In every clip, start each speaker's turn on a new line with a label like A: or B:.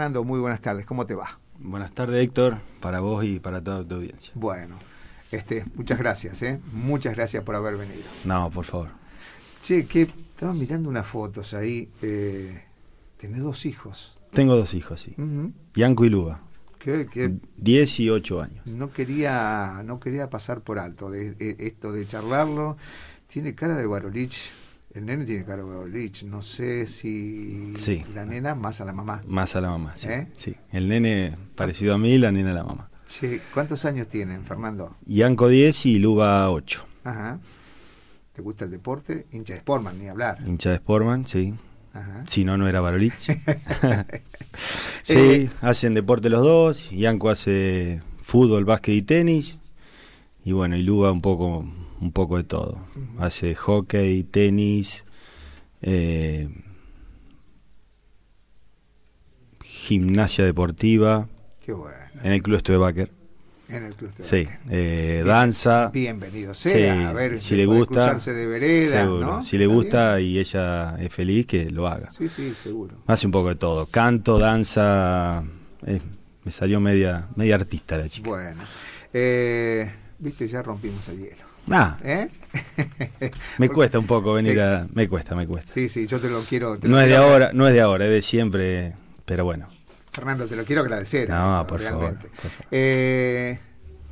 A: Fernando, muy buenas tardes, ¿cómo te va?
B: Buenas tardes, Héctor, para vos y para toda tu audiencia.
A: Bueno, este, muchas gracias, ¿eh? Muchas gracias por haber venido.
B: No, por favor.
A: Che, que estaba mirando unas fotos ahí. Eh, tenés dos hijos.
B: Tengo dos hijos, sí.
A: Ujú.
B: Yanco y Luba.
A: Que, que
B: 10 y 8 años.
A: no quería no quería pasar por alto de, de- esto de charlarlo. Tiene cara de Barolich. El nene tiene cara de. No sé si
B: Sí.
A: la nena más a la mamá.
B: Más a la mamá, sí.
A: ¿Eh?
B: sí. El nene parecido a mí, la nena a la mamá.
A: Che, ¿cuántos años tienen, Fernando?
B: Yanco 10 y Luba 8.
A: Ajá. ¿Te gusta el deporte? Hincha de Sportman, ni hablar.
B: Hincha de Sportman, sí.
A: Ajá.
B: Si no, no era Barolich. sí,
A: Eh,
B: hacen deporte los dos. Yanco hace fútbol, básquet y tenis. Y bueno, y Luba un poco, un poco de todo. Hace hockey, tenis, eh, gimnasia deportiva.
A: Qué bueno.
B: En el club Baker.
A: En el club
B: Sí, eh, danza.
A: Bienvenido
B: Sí,
A: sea. a ver,
B: si le gusta,
A: cruzarse de vereda,
B: seguro.
A: ¿no?
B: si le
A: ¿Está
B: gusta y ella es feliz, que lo haga.
A: Sí, sí, seguro.
B: Hace un poco de todo, canto, danza, eh, me salió media, media artista la chica.
A: Bueno. Eh, Viste, ya rompimos el hielo.
B: Ah,
A: ¿Eh?
B: me cuesta un poco venir a, me cuesta, me cuesta.
A: Sí, sí, yo te lo quiero. te lo
B: No es de ahora, no es de ahora, es de siempre, pero bueno.
A: Fernando, te lo quiero agradecer.
B: No,
A: eh,
B: por favor,
A: realmente.
B: por favor.
A: Eh,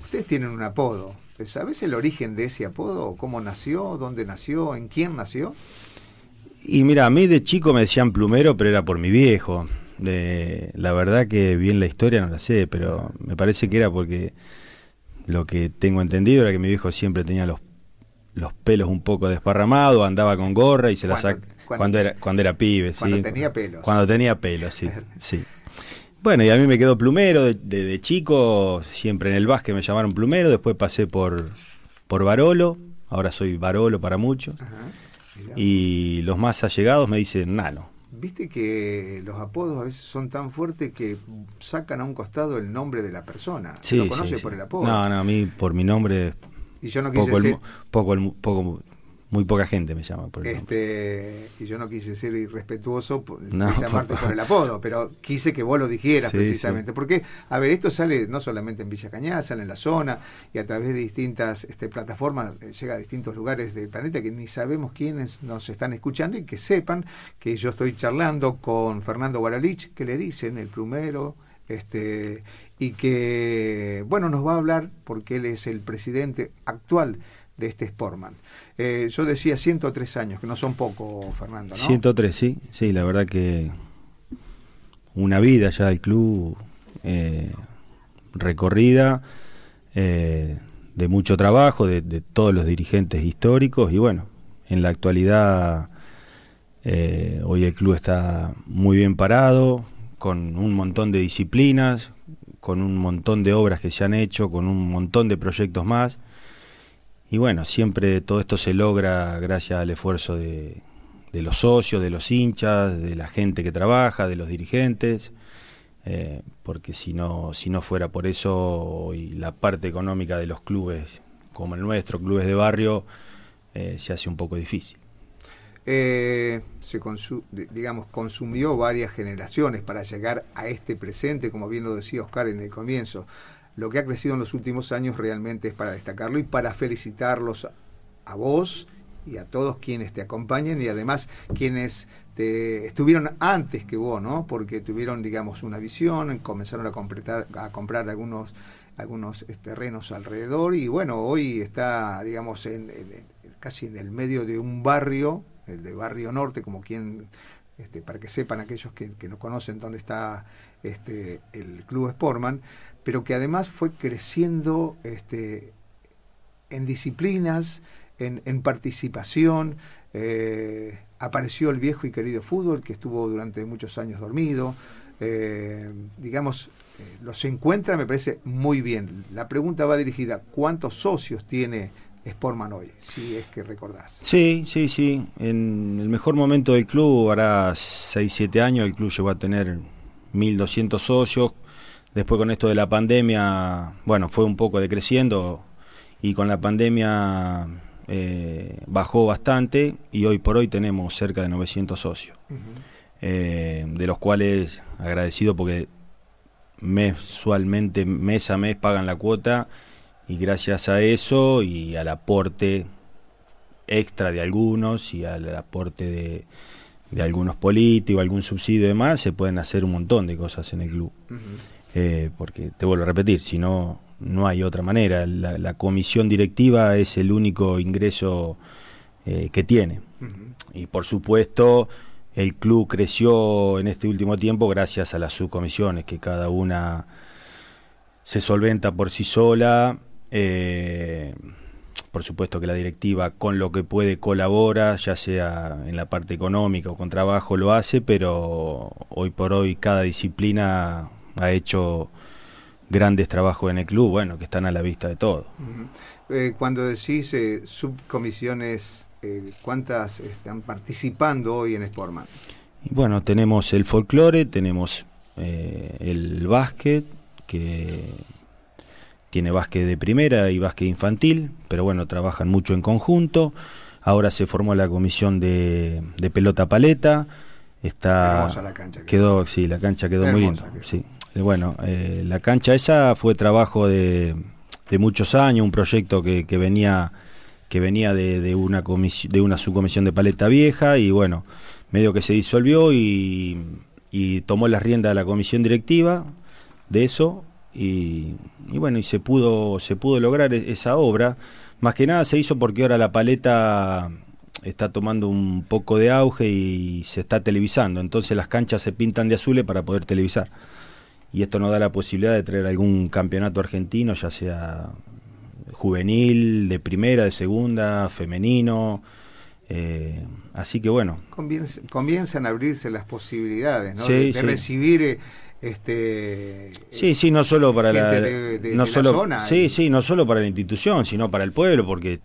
A: ustedes tienen un apodo. ¿Sabes el origen de ese apodo? ¿Cómo nació? ¿Dónde nació? ¿En quién nació?
B: Y mira, a mí de chico me decían plumero, pero era por mi viejo. De, la verdad que bien la historia no la sé, pero me parece que era porque lo que tengo entendido era que mi viejo siempre tenía los, los pelos un poco desparramados, andaba con gorra y se la sacaba
A: cuando-
B: cuando, era cuando era pibe,
A: cuando
B: sí.
A: tenía pelos.
B: Cuando tenía pelos, sí, sí. Bueno, y a mí me quedó plumero de, de- de chico, siempre en el básquet me llamaron plumero, después pasé por por Barolo, ahora soy Barolo para muchos.
A: Ajá.
B: Y los más allegados me dicen nano.
A: Viste que los apodos a veces son tan fuertes que sacan a un costado el nombre de la persona. Se lo conoce
B: sí,
A: por
B: sí.
A: el apodo.
B: No, no, a mí por mi nombre,
A: y yo no quise
B: poco, el poco, muy poca gente me llama por el
A: este, y yo no quise ser irrespetuoso por,
B: No,
A: de
B: por
A: llamarte por, el apodo, pero quise que vos lo dijeras
B: Sí,
A: precisamente. Porque, a ver, esto sale no solamente en Villa Cañada, sale en la zona y a través de distintas este, plataformas eh, llega a distintos lugares del planeta que ni sabemos quiénes nos están escuchando y que sepan que yo estoy charlando con Fernando Guaralich, que le dicen el plumero, este, y que, bueno, nos va a hablar porque él es el presidente actual de este Sportman. Eh, yo decía 103 años, que no son poco, Fernando, ¿no?
B: 103, sí, sí, la verdad que una vida ya del club eh, recorrida, eh, de mucho trabajo, de, de todos los dirigentes históricos y bueno, en la actualidad eh, hoy el club está muy bien parado, con un montón de disciplinas, con un montón de obras que se han hecho, con un montón de proyectos más. Y bueno, siempre todo esto se logra gracias al esfuerzo de, de los socios, de los hinchas, de la gente que trabaja, de los dirigentes, eh, porque si no, si no fuera por eso, hoy la parte económica de los clubes, como el nuestro, clubes de barrio, eh, se hace un poco difícil.
A: Eh, se consu- di- digamos, consumió varias generaciones para llegar a este presente, como bien lo decía Oscar en el comienzo. Lo que ha crecido en los últimos años realmente es para destacarlo y para felicitarlos a, vos y a todos quienes te acompañan y además quienes te estuvieron antes que vos, ¿no? Porque tuvieron, digamos, una visión, comenzaron a completar, a comprar algunos algunos eh, terrenos alrededor y bueno, hoy está, digamos, en- casi en el medio de un barrio, el de Barrio Norte, como quien, este, para que sepan aquellos que, que no conocen dónde está este, el Club Sportman, pero que además fue creciendo este, en disciplinas, en, participación. eh, apareció el viejo y querido fútbol que estuvo durante muchos años dormido. eh, digamos, eh, los encuentra, me parece muy bien. La pregunta va dirigida: ¿cuántos socios tiene Sportman hoy? Si es que recordás.
B: Sí, sí, sí. En el mejor momento del club, hará 6, 7 años, el club llegó a tener 1.200 socios. Después con esto de la pandemia, bueno, fue un poco decreciendo y con la pandemia eh, bajó bastante y hoy por hoy tenemos cerca de 900 socios. Eh, de los cuales agradecido porque mensualmente, mes a mes pagan la cuota y gracias a eso y al aporte extra de algunos y al aporte de, de algunos políticos, algún subsidio y demás, se pueden hacer un montón de cosas en el club. Eh, porque te vuelvo a repetir, si no, no hay otra manera. La, comisión directiva es el único ingreso eh, que tiene. Y por supuesto, el club creció en este último tiempo gracias a las subcomisiones, que cada una se solventa por sí sola. Eh, por supuesto que la directiva con lo que puede colabora, ya sea en la parte económica o con trabajo lo hace, pero hoy por hoy cada disciplina ha hecho grandes trabajos en el club, bueno, que están a la vista de todos.
A: Eh, cuando decís eh, subcomisiones, eh, ¿cuántas están participando hoy en Sportman?
B: bueno, tenemos el folclore, tenemos el básquet, que tiene básquet de primera y básquet infantil, pero bueno, trabajan mucho en conjunto. Ahora se formó la comisión de, pelota paleta. Está la cancha, quedó, sí, la cancha quedó muy linda. Sí. Bueno, eh, la cancha esa fue trabajo de, de muchos años, un proyecto que, que venía que venía de, de una de una subcomisión de paleta vieja y bueno, medio que se disolvió y, y tomó las riendas de la comisión directiva de eso y, bueno, y se pudo, se pudo lograr e-, esa obra. Más que nada se hizo porque ahora la paleta está tomando un poco de auge y se está televisando, entonces las canchas se pintan de azules para poder televisar. Y esto nos da la posibilidad de traer algún campeonato argentino, ya sea juvenil, de primera, de segunda, femenino. Eh, así que bueno.
A: Comienzan a abrirse las posibilidades ¿no? de, recibir eh, este
B: sí sí no solo para la, no solo zona sí sí no solo para la institución sino para el pueblo porque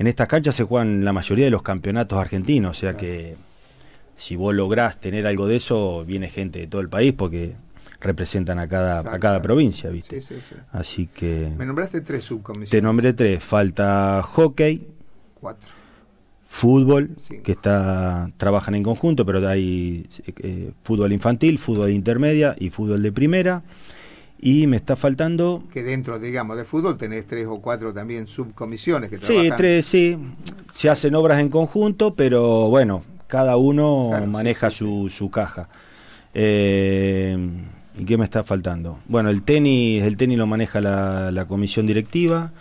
B: en estas canchas se juegan la mayoría de los campeonatos argentinos o sea que si vos lográs tener algo de eso viene gente de todo el país porque representan a cada a cada provincia viste sí, sí, así que
A: me nombraste tres subcomisiones.
B: te nombré tres. Falta hockey
A: cuatro.
B: fútbol, que está trabajan en conjunto, pero hay eh, fútbol infantil, fútbol de intermedia y fútbol de primera. Y me está faltando...
A: Que dentro, digamos, de fútbol tenés tres o cuatro también subcomisiones que trabajan...
B: Sí, tres, sí. Se hacen obras en conjunto, pero bueno, cada uno maneja Su, su, caja. Eh, ¿Y qué me está faltando? Bueno, el tenis, el tenis lo maneja la, la comisión directiva.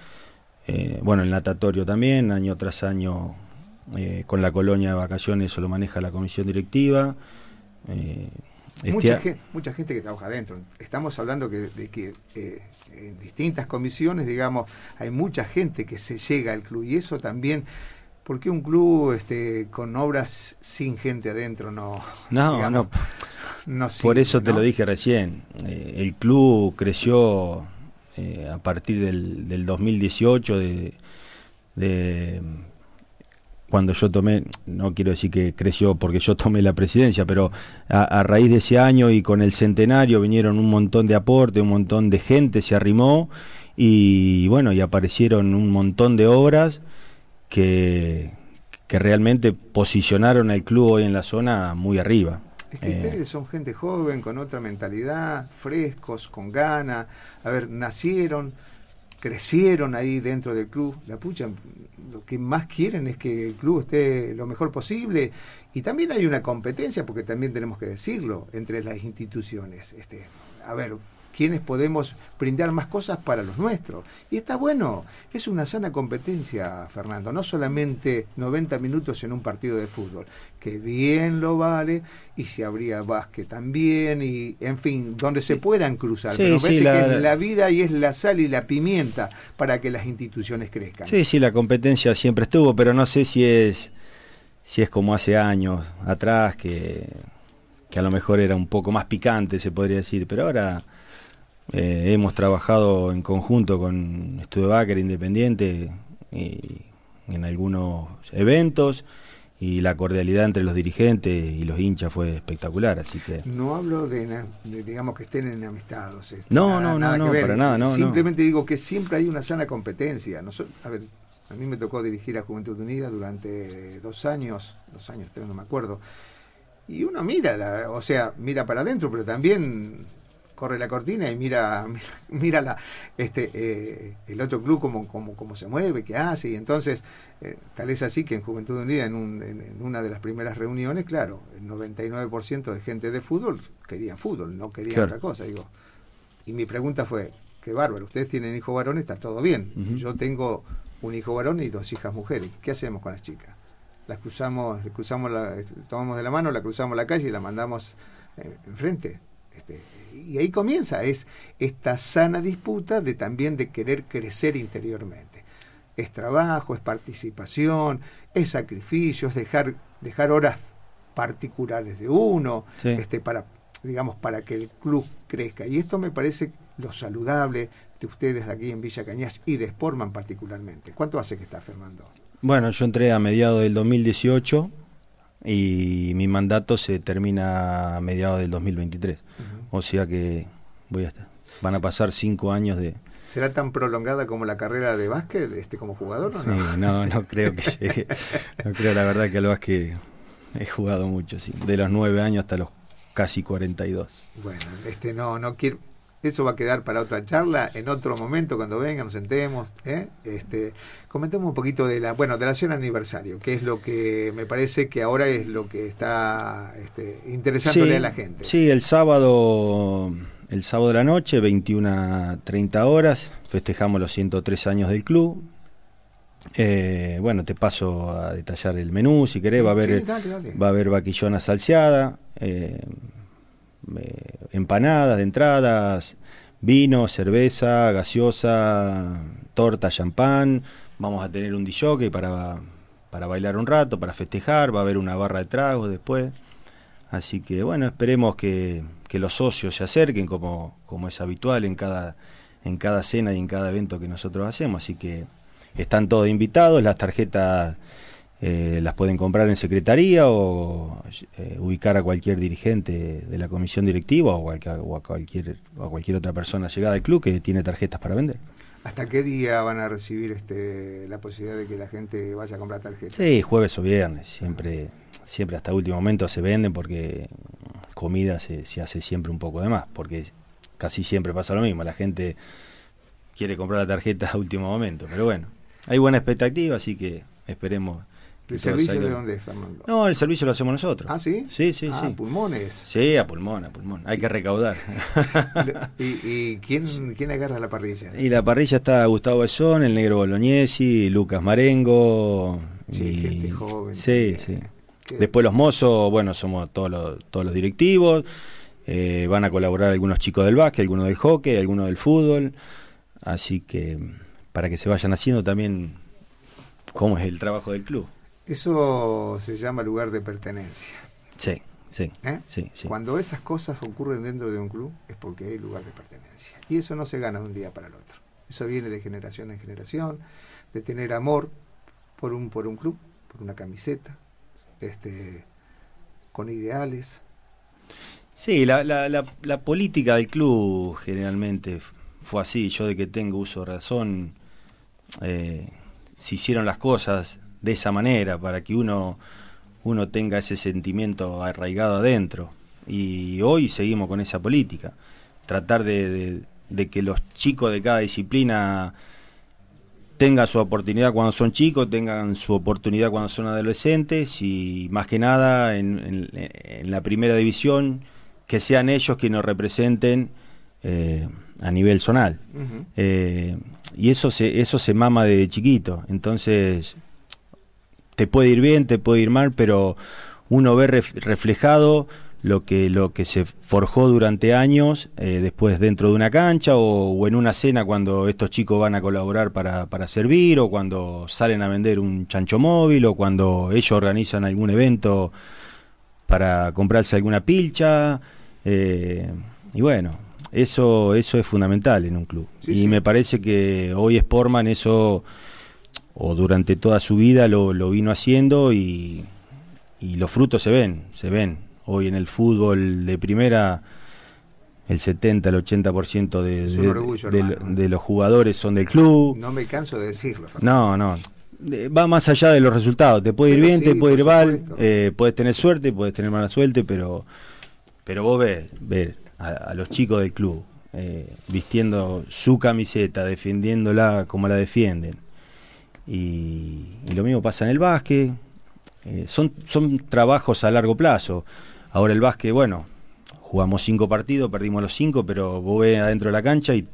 B: Eh, bueno, el natatorio también, año tras año eh, con la colonia de vacaciones eso lo maneja la comisión directiva.
A: Eh, este mucha, gente, mucha, gente, que trabaja adentro. Estamos hablando que, de que eh, en distintas comisiones, digamos, hay mucha gente que se llega al club y eso también... ¿Por qué un club este, con obras sin gente adentro no?
B: No, no. Por eso te lo dije recién. el club creció a partir del, del 2018 de, de cuando yo tomé, no quiero decir que creció porque yo tomé la presidencia, pero a, raíz de ese año y con el centenario vinieron un montón de aportes, un montón de gente se arrimó y bueno, y aparecieron un montón de obras que, que realmente posicionaron al club hoy en la zona muy arriba.
A: Es que ustedes son gente joven, con otra mentalidad, frescos, con ganas. A ver, nacieron, crecieron ahí dentro del club. La pucha, lo que más quieren es que el club esté lo mejor posible. Y también hay una competencia, porque también tenemos que decirlo, entre las instituciones. Este, a ver, quienes podemos brindar más cosas para los nuestros. Y está bueno, es una sana competencia, Fernando, no solamente 90 minutos en un partido de fútbol, que bien lo vale, y si habría básquet también, y en fin, donde se puedan cruzar. Pero parece la... que la vida y es la sal y la pimienta para que las instituciones crezcan.
B: Sí, sí, la competencia siempre estuvo, pero no sé si es, si es como hace años atrás, que, que a lo mejor era un poco más picante, se podría decir, pero ahora eh, hemos trabajado en conjunto con Estudio Baker Independiente y en algunos eventos y la cordialidad entre los dirigentes y los hinchas fue espectacular, así que...
A: No hablo de, digamos, que estén enamistados.
B: No, no, no, no, para nada, no.
A: Simplemente digo que siempre hay una sana competencia. a ver, a mí me tocó dirigir a Juventud Unida durante dos años, dos años, tres, no me acuerdo, y uno mira, o sea, mira para adentro, pero también corre la cortina y mira mira, la, este eh, el otro club cómo, cómo, cómo, se mueve, qué hace, y entonces eh, tal es así que en Juventud Unida, en, un, en, una de las primeras reuniones, claro, el 99% de gente de fútbol quería fútbol, no quería otra cosa, digo. Y mi pregunta fue, qué bárbaro, ustedes tienen hijo varón, está todo bien. Yo tengo un hijo varón y dos hijas mujeres. ¿Qué hacemos con las chicas? Las cruzamos, cruzamos la, tomamos de la mano, la cruzamos la calle y la mandamos eh, enfrente. Este, y ahí comienza, es esta sana disputa de también de querer crecer interiormente. Es trabajo, es participación, es sacrificio, es dejar, dejar horas particulares de uno, este, para, digamos, para que el club crezca. Y esto me parece lo saludable de ustedes aquí en Villa Cañas y de Sportman particularmente. ¿Cuánto hace que está Fernando?
B: Bueno, yo entré a mediados del 2018 y mi mandato se termina a mediados del 2023. O sea que voy a estar. Van a pasar cinco años de...
A: ¿Será tan prolongada como la carrera de básquet este, como jugador o no?
B: no, no creo que llegue. No creo, la verdad, que al básquet he jugado mucho, sí. De los nueve años hasta los casi 42.
A: Bueno, este no, no quiero eso va a quedar para otra charla en otro momento cuando vengan, nos sentemos. ¿eh? Este, comentemos un poquito de la, bueno, de la acción aniversario, que es lo que me parece que ahora es lo que está este, interesándole a la gente.
B: Sí, el sábado, el sábado de la noche, 21 30 horas, festejamos los 103 años del club. Eh, bueno, te paso a detallar el menú si querés. Va a haber, Va a haber vaquillona salseada. Eh, eh, empanadas de entradas, vino, cerveza, gaseosa, torta, champán. Vamos a tener un DJ para, para bailar un rato, para festejar. Va a haber una barra de tragos después. Así que bueno, esperemos que, que los socios se acerquen como, como es habitual en cada, en cada cena y en cada evento que nosotros hacemos. Así que están todos invitados, las tarjetas eh, las pueden comprar en secretaría o eh, ubicar a cualquier dirigente de la comisión directiva o, a, cualquier, a cualquier otra persona llegada al club que tiene tarjetas para vender.
A: ¿Hasta qué día van a recibir este, la posibilidad de que la gente vaya a comprar tarjetas?
B: Sí, jueves o viernes. Siempre, siempre hasta último momento se venden porque comida se, se hace siempre un poco de más. Porque casi siempre pasa lo mismo. La gente quiere comprar la tarjeta a último momento. Pero bueno, hay buena expectativa, así que esperemos
A: ¿El servicio de dónde es, Fernando?
B: No, el servicio lo hacemos nosotros.
A: ¿Ah, sí?
B: Sí, sí,
A: ah,
B: sí.
A: pulmones.
B: Sí, a pulmón, a pulmón. Hay que recaudar.
A: ¿Y, quién, quién, agarra la parrilla?
B: Y la parrilla está Gustavo Esón, el negro Bolognesi, Lucas Marengo.
A: Sí, y... joven.
B: Sí, sí. Después los mozos, bueno, somos todos los, todos los directivos. Eh, van a colaborar algunos chicos del básquet, algunos del hockey, algunos del fútbol. Así que para que se vayan haciendo también cómo es el trabajo del club.
A: Eso se llama lugar de pertenencia.
B: Sí, sí,
A: ¿Eh?
B: sí, sí.
A: Cuando esas cosas ocurren dentro de un club es porque hay lugar de pertenencia. Y eso no se gana de un día para el otro. Eso viene de generación en generación, de tener amor por un, por un club, por una camiseta, este, con ideales.
B: Sí, la, la, la, política del club generalmente fue así. Yo de que tengo uso de razón, eh, se hicieron las cosas de esa manera, para que uno, uno tenga ese sentimiento arraigado adentro. Y hoy seguimos con esa política, tratar de, de, que los chicos de cada disciplina tengan su oportunidad cuando son chicos, tengan su oportunidad cuando son adolescentes y más que nada en, en, la primera división que sean ellos quienes nos representen eh, a nivel zonal. Eh, y eso se, eso se mama de chiquito. Entonces, te puede ir bien, te puede ir mal, pero uno ve reflejado lo que lo que se forjó durante años eh, después dentro de una cancha o, en una cena cuando estos chicos van a colaborar para, para servir o cuando salen a vender un chancho móvil o cuando ellos organizan algún evento para comprarse alguna pilcha eh, y bueno eso eso es fundamental en un club. Y me parece que hoy Sportman eso o durante toda su vida lo, lo vino haciendo y, y, los frutos se ven, se ven. Hoy en el fútbol de primera el 70, el 80% de, de, de, de, los jugadores son del club.
A: No me canso de decirlo.
B: No, no. va más allá de los resultados. Te puede ir bien, te puede ir mal, eh, puedes tener suerte, puedes tener mala suerte, pero, pero vos ves, ves a, los chicos del club eh, vistiendo su camiseta, defendiéndola como la defienden. Y, lo mismo pasa en el básquet. Eh, son, son trabajos a largo plazo. Ahora el básquet, bueno, jugamos cinco partidos, perdimos los cinco, pero vos ves adentro de la cancha y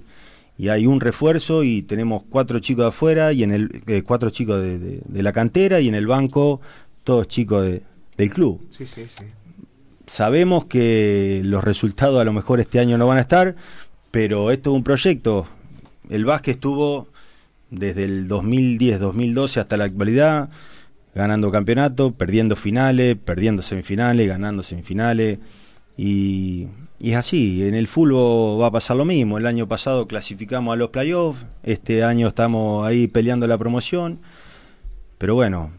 B: y hay un refuerzo y tenemos cuatro chicos de afuera y en el eh, cuatro chicos de, la cantera y en el banco todos chicos del club. Sí, sí, sí. Sabemos que los resultados a lo mejor este año no van a estar, pero esto es un proyecto. El básquet estuvo desde el 2010-2012 hasta la actualidad ganando campeonato, perdiendo finales, perdiendo semifinales, ganando semifinales. Y y es así, en el fútbol va a pasar lo mismo. El año pasado clasificamos a los playoffs, este año estamos ahí peleando la promoción, pero bueno,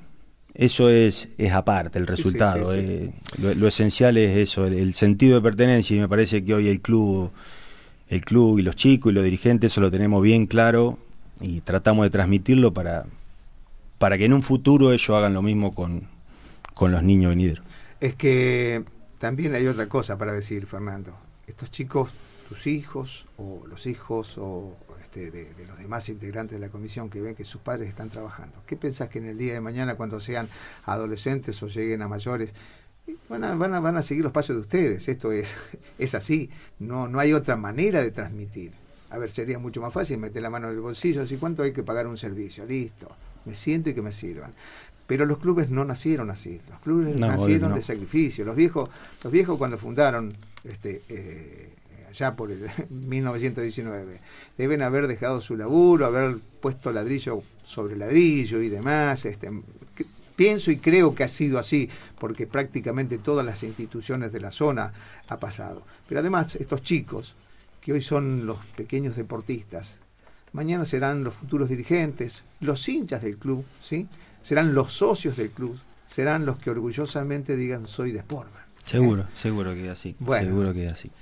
B: eso es, es aparte, el resultado. Eh, lo, esencial es eso, el, sentido de pertenencia. Y me parece que hoy el club, el club y los chicos y los dirigentes eso lo tenemos bien claro y tratamos de transmitirlo para, para que en un futuro ellos hagan lo mismo con, con los niños venideros.
A: Es que también hay otra cosa para decir, Fernando. Estos chicos, tus hijos o los hijos o este, de, los demás integrantes de la comisión que ven que sus padres están trabajando, ¿qué pensás que en el día de mañana cuando sean adolescentes o lleguen a mayores van a, van a, van a seguir los pasos de ustedes? Esto es, es así, no, no hay otra manera de transmitir. A ver, sería mucho más fácil meter la mano en el bolsillo, así cuánto hay que pagar un servicio, listo, me siento y que me sirvan. Pero los clubes no nacieron así, los clubes nacieron de sacrificio. Los viejos, los viejos cuando fundaron este, eh, allá por el 1919, deben haber dejado su laburo, haber puesto ladrillo sobre ladrillo y demás. Este, pienso y creo que ha sido así, porque prácticamente todas las instituciones de la zona ha pasado. Pero además, estos chicos, que hoy son los pequeños deportistas, mañana serán los futuros dirigentes, los hinchas del club, ¿sí? serán los socios del club, serán los que orgullosamente digan soy de Sportman.
B: Seguro, seguro que es así. Bueno, seguro que es así.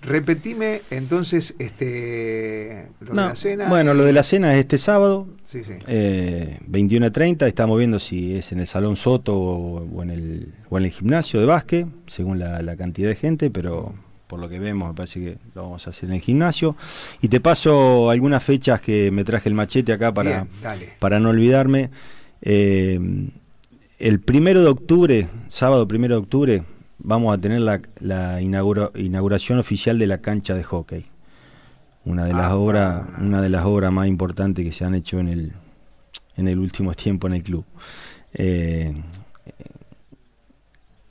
A: Repetime entonces este lo de la cena.
B: Bueno, lo de la cena es este sábado, sí, sí. Eh, 21 a 30. Estamos viendo si es en el Salón Soto o, en, el, o en el gimnasio de básquet, según la, cantidad de gente, pero por lo que vemos me parece que lo vamos a hacer en el gimnasio. Y te paso algunas fechas que me traje el machete acá para, para no olvidarme. Eh, el primero de octubre, sábado primero de octubre, vamos a tener la, inauguración oficial de la cancha de hockey. Una de las ah, obras, ah. una de las obras más importantes que se han hecho en el, en el último tiempo en el club. Eh,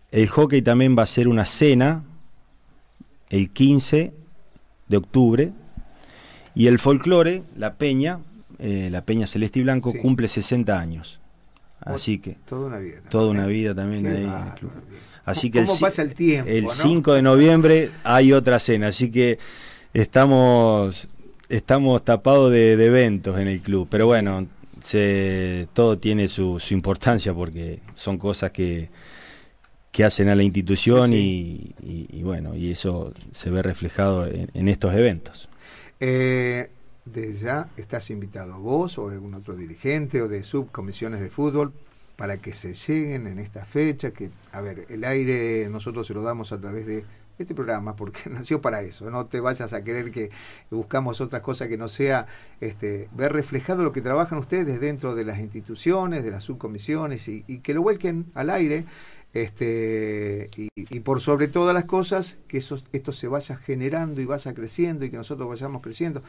B: el hockey también va a ser una cena el 15 de octubre y el folclore, la peña, eh, la peña celeste y blanco, cumple 60 años. Así que.
A: Toda una vida.
B: Toda una vida también ahí. Así que
A: ¿Cómo el, pasa el tiempo?
B: El 5 de noviembre hay otra cena, así que estamos estamos tapados de, eventos en el club. Pero bueno, se, todo tiene su, su importancia porque son cosas que, que hacen a la institución Y, bueno, y eso se ve reflejado en, estos eventos.
A: Eh, desde ya estás invitado vos o algún otro dirigente o de subcomisiones de fútbol para que se lleguen en esta fecha, que, a ver, el aire nosotros se lo damos a través de este programa, porque nació para eso, no te vayas a querer que buscamos otras cosas que no sea este, ver reflejado lo que trabajan ustedes dentro de las instituciones, de las subcomisiones, y, que lo vuelquen al aire, este, y, por sobre todas las cosas, que eso, esto se vaya generando y vaya creciendo y que nosotros vayamos creciendo.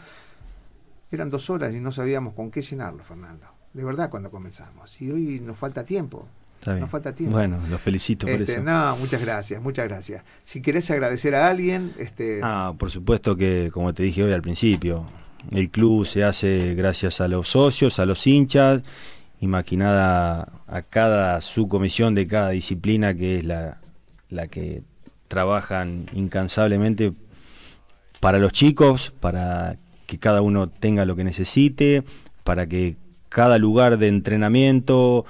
A: Eran dos horas y no sabíamos con qué llenarlo, Fernando. De verdad, cuando comenzamos. Y hoy nos falta tiempo. Nos falta tiempo.
B: Bueno, los felicito por
A: este,
B: eso.
A: No, muchas gracias, muchas gracias. Si querés agradecer a alguien, este.
B: Ah, por supuesto que, como te dije hoy al principio, el club se hace gracias a los socios, a los hinchas y maquinada a cada subcomisión de cada disciplina que es la, la que trabajan incansablemente para los chicos, para que cada uno tenga lo que necesite, para que cada lugar de entrenamiento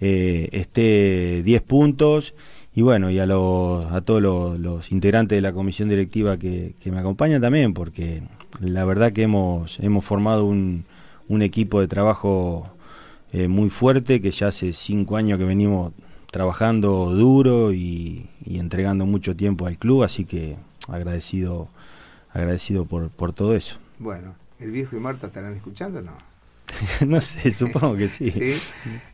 B: eh, esté 10 puntos. Y bueno, y a, los, a todos los, integrantes de la comisión directiva que, me acompañan también, porque la verdad que hemos, hemos formado un, un equipo de trabajo eh, muy fuerte, que ya hace cinco años que venimos trabajando duro y, entregando mucho tiempo al club, así que agradecido, agradecido por, por todo eso.
A: Bueno, ¿el viejo y Marta estarán escuchando o no?
B: no sé, supongo que sí.
A: sí.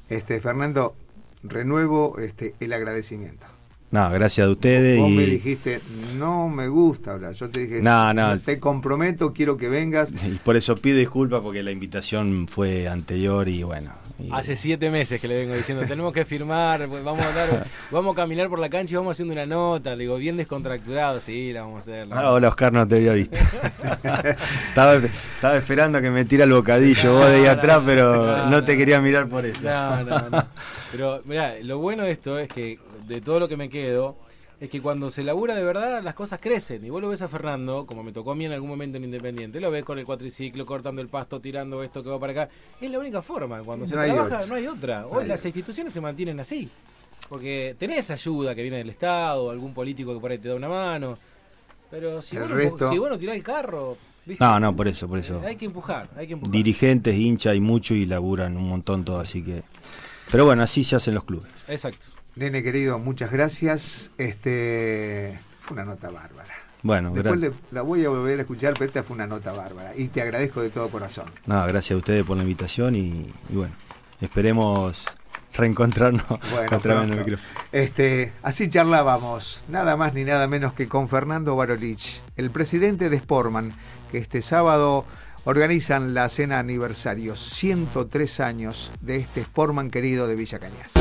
A: Este, Fernando, renuevo este, el agradecimiento.
B: No, gracias a ustedes.
A: Vos me dijiste, no me gusta hablar. Yo te dije, no, no. te comprometo, quiero que vengas.
B: Y por eso pido disculpas porque la invitación fue anterior y bueno.
C: Hace siete meses que le vengo diciendo, tenemos que firmar, pues, vamos a dar, vamos a caminar por la cancha y vamos haciendo una nota. Le digo, bien descontracturado, sí, la vamos a hacer.
B: Ah, hola Oscar, no te había visto. estaba, estaba, esperando que me tira el bocadillo vos de ahí atrás, pero no, te quería mirar por eso.
C: No, no, no. Pero mira, lo bueno de esto es que de todo lo que me quedo es que cuando se labura de verdad las cosas crecen. Y vos lo ves a Fernando, como me tocó a mí en algún momento en Independiente, lo ves con el cuatriciclo, cortando el pasto, tirando esto que va para acá. Es la única forma. Cuando se trabaja no hay otra. Hoy las instituciones se mantienen así. Porque tenés ayuda que viene del Estado, algún político que por ahí te da una mano. Pero si, vos, no, si vos no tirás el carro,
B: No, no, por eso, por eso.
C: Hay que empujar, hay que empujar.
B: Dirigentes, hinchas y mucho y laburan un montón todo, así que... Pero bueno, así se hacen los clubes.
C: Exacto.
A: Nene querido, muchas gracias. Este fue una nota bárbara.
B: Bueno,
A: Después la voy a volver a escuchar, pero esta fue una nota bárbara. Y te agradezco de todo corazón.
B: No, gracias a ustedes por la invitación y, bueno, esperemos reencontrarnos
A: bueno, en el micrófono. Este, así charlábamos, nada más ni nada menos que con Fernando Barolich, el presidente de Sportman, que este sábado organizan la cena aniversario, 103 años de este Sportman querido de Villa Cañas.